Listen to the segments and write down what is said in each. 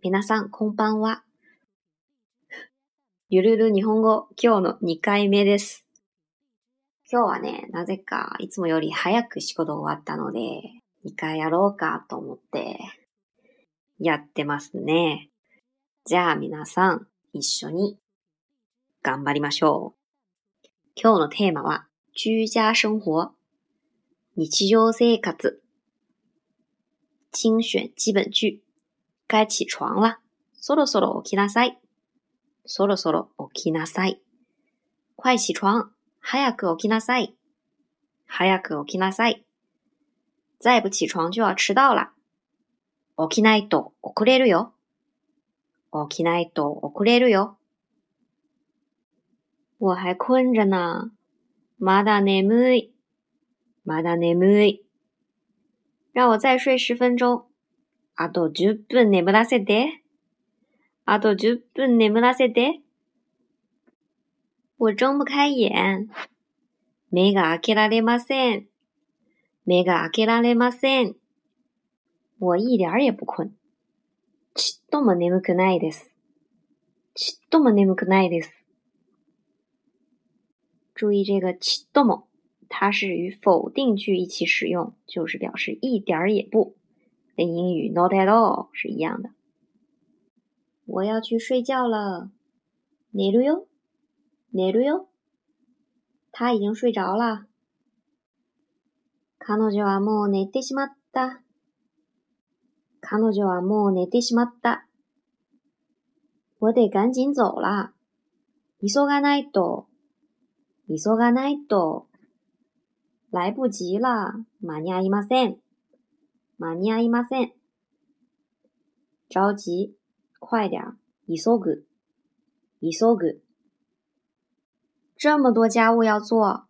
皆さん、こんばんは。ゆるる日本語、今日の2回目です。今日はね、なぜかいつもより早く仕事終わったので、2回やろうかと思って、やってますね。じゃあ皆さん、一緒に頑張りましょう。今日のテーマは、居家生活。日常生活。精選基本句。该起床了。そろそろ起きなさい。そろそろ起きなさい。快起床。早く起きなさい。早く起きなさい。再不起床就要迟到了。起きないと遅れるよ。起きないと遅れるよ。我还困着呢。まだ眠い。まだ眠い。让我再睡十分钟。あと10分眠らせて。あと10分眠らせて。我睁不开眼。目が開けられません。目が開けられません。我一点也不困。ちっとも眠くないです。ちっとも眠くないです。注意这个ちっとも，它是与否定句一起使用，就是表示一点儿也不，跟英语 not at all 是一样的。我要去睡觉了。寝るよ。寝るよ。他已经睡着了。彼女はもう寝てしまった。彼女はもう寝てしまった。我得赶紧走了。急がないと。急がないと。来不及了。間に合いません。 間に合いません。着急。快点，急ぐ。急ぐ。这么多家务要做。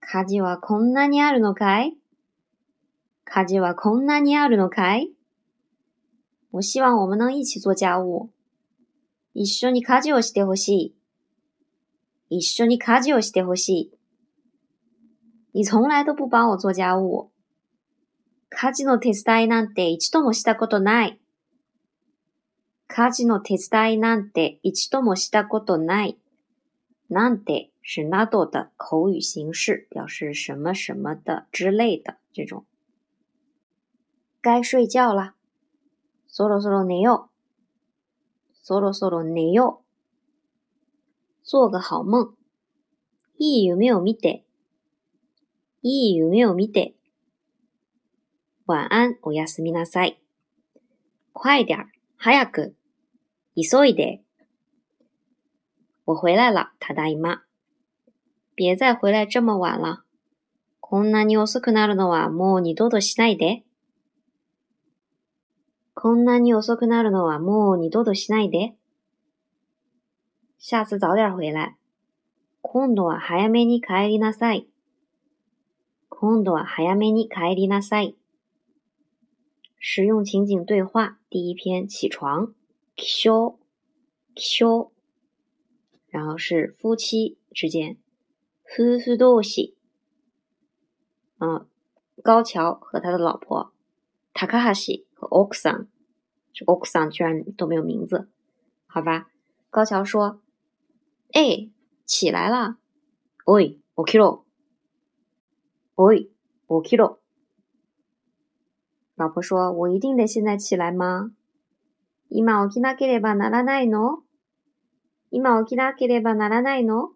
家事はこんなにあるのかい？家事はこんなにあるのかい？我希望我们能一起做家务。一緒に家事をしてほしい。一緒に家事をしてほしい。你从来都不帮我做家务。家事の手伝いなんて一度もしたことない。家事の手伝いなんて一度もしたことない。なんて是など的口语形式，表示什么什么的之类的这种。该睡觉了，そろそろ寝よう。そろそろ寝よう。做个好梦。いい夢を見て。いい夢を見て。晚安、おやすみなさい。快点、早く。急いで。我回来了，ただいま。别再回来这么晚了。こんなに遅くなるのはもう二度としないで。こんなに遅くなるのはもう二度としないで。下次早点回来。今度は早めに帰りなさい。今度は早めに帰りなさい。实用情景对话第一篇起床。起床。起床。然后是夫妻之间，夫婦同士。嗯，高桥和他的老婆塔卡哈西和奥克桑，这奥克桑居然都没有名字，好吧？高桥说：“哎，起来了，喂，起きろ，喂，起きろ。” 老婆说：“我一定得现在起来吗？今起きなければならないの？”今起きなければならないの？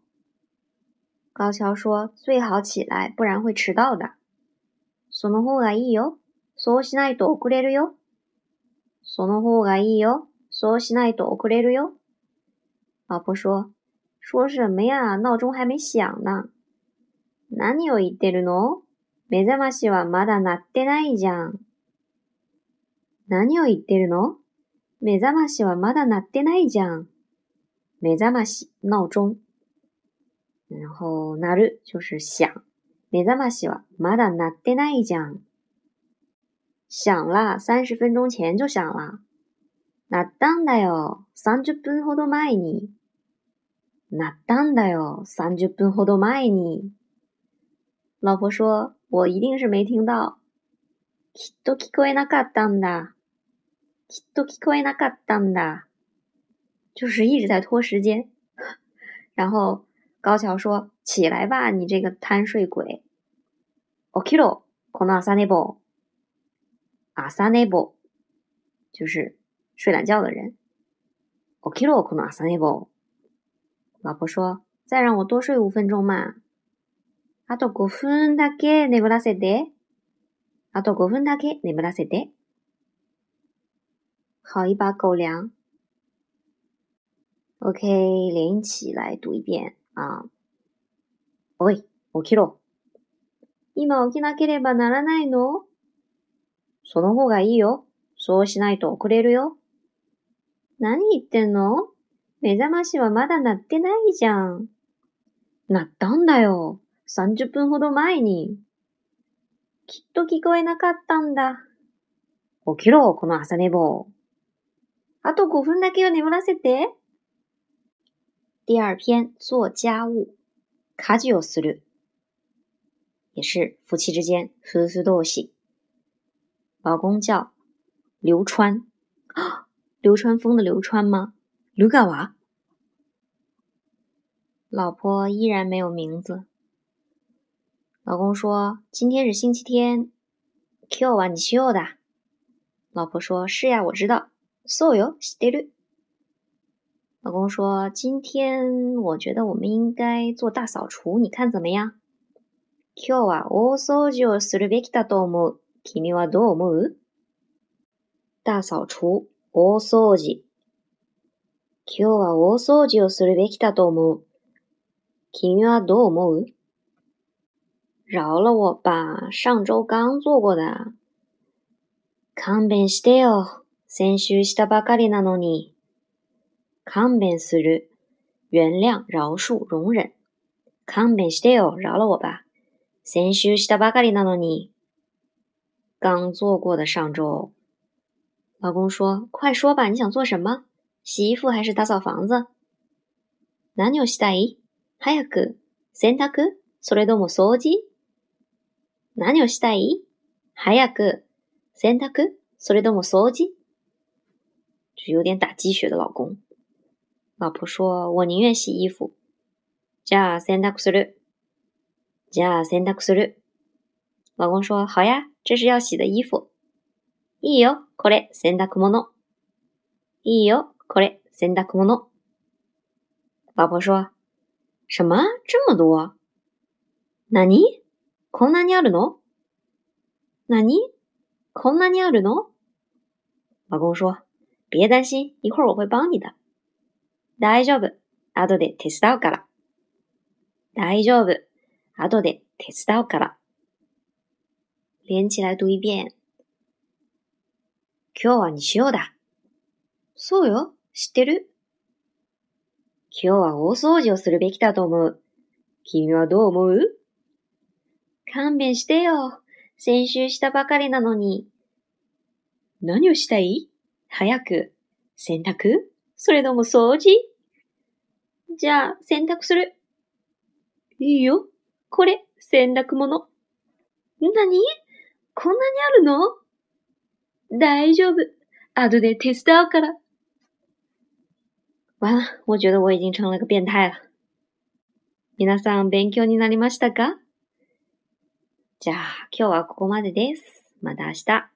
高桥说：“最好起来，不然会迟到的。”その方がいいよ。そうしないと遅れるよ。その方がいいよ。そうしないと遅れるよ。老婆说：“说什么呀？闹钟还没响呢。”何を言ってるの？目覚ましはまだ鳴ってないじゃん。何を言ってるの？目覚ましはまだ鳴ってないじゃん。目覚まし闹钟，然后鳴る就是响。目覚ましはまだ鳴ってないじゃん。响了，三十分钟前就响了。鳴ったんだよ、三十分ほど前に。鳴ったんだよ、三十分ほど前に。老婆说：“我一定是没听到。きっと聞こえなかったんだ。きっと聞こえなかったんだ。就是一直在拖时间。然后高桥说：“起来吧，你这个贪睡鬼。”起きろ、この朝寝坊。朝寝坊就是睡懒觉的人。起きろ、この朝寝坊。老婆说：“再让我多睡五分钟嘛。”あと5分だけ眠らせて。あと5分だけ眠らせて。 好一把狗粮。OK，连一起来读一遍啊。おい、起きろ。今起きなければならないの？その方がいいよ。そうしないと遅れるよ。何言ってんの？目覚ましはまだ鳴ってないじゃん。鳴ったんだよ。30分ほど前に。きっと聞こえなかったんだ。起きろ、この朝寝坊。あと5分だけを眠らせて。第二篇做家务，家事をする，也是夫妻之间夫婦同士。老公叫流川，流川枫的流川吗？流川娃。老婆依然没有名字。老公说：“今天是星期天。”今日は日曜だ。老婆说：“是呀，我知道。” そうよ、知ってる。老公说：“今天我觉得我们应该做大扫除，你看怎么样？”今日は大掃除をするべきだと思う。君はどう思う？大掃除、大掃除。今日は大掃除をするべきだと思う。君はどう思う？饶了我吧，上周刚做过的。勘弁してよ。先週したばかりなのに。勘弁する。原谅、饶恕、容忍。勘弁してよ。饶了我吧。先週したばかりなのに。刚做过的上周。老公说：“快说吧，你想做什么？洗衣服还是打扫房子？”何をしたい早く。洗濯それとも掃除？何をしたい早く。洗濯それとも掃除？就有点打鸡血的老公。老婆说：“我宁愿洗衣服。”じゃあ洗濯する。じゃあ洗濯する。老公说：“好呀，这是要洗的衣服。”いいよ、これ洗濯物。いいよ、これ洗濯物。老婆说：“什么？这么多？何？こんなにあるの？何？こんなにあるの？”老公说。 别担心，一会儿我会帮你的。大丈夫、後で手伝うから。大丈夫、後で手伝うから。连起来读一遍。今日は日曜だ。そうよ、知ってる？今日は大掃除をするべきだと思う。君はどう思う？勘弁してよ。先週したばかりなのに。何をしたい？早く。洗濯？それとも掃除？じゃあ、洗濯する。いいよ。これ、洗濯物。なにこんなにあるの？大丈夫。後で手伝うから。完了，我觉得我已经成了个变态了。皆さん勉強になりましたか？じゃあ、今日はここまでです。また明日。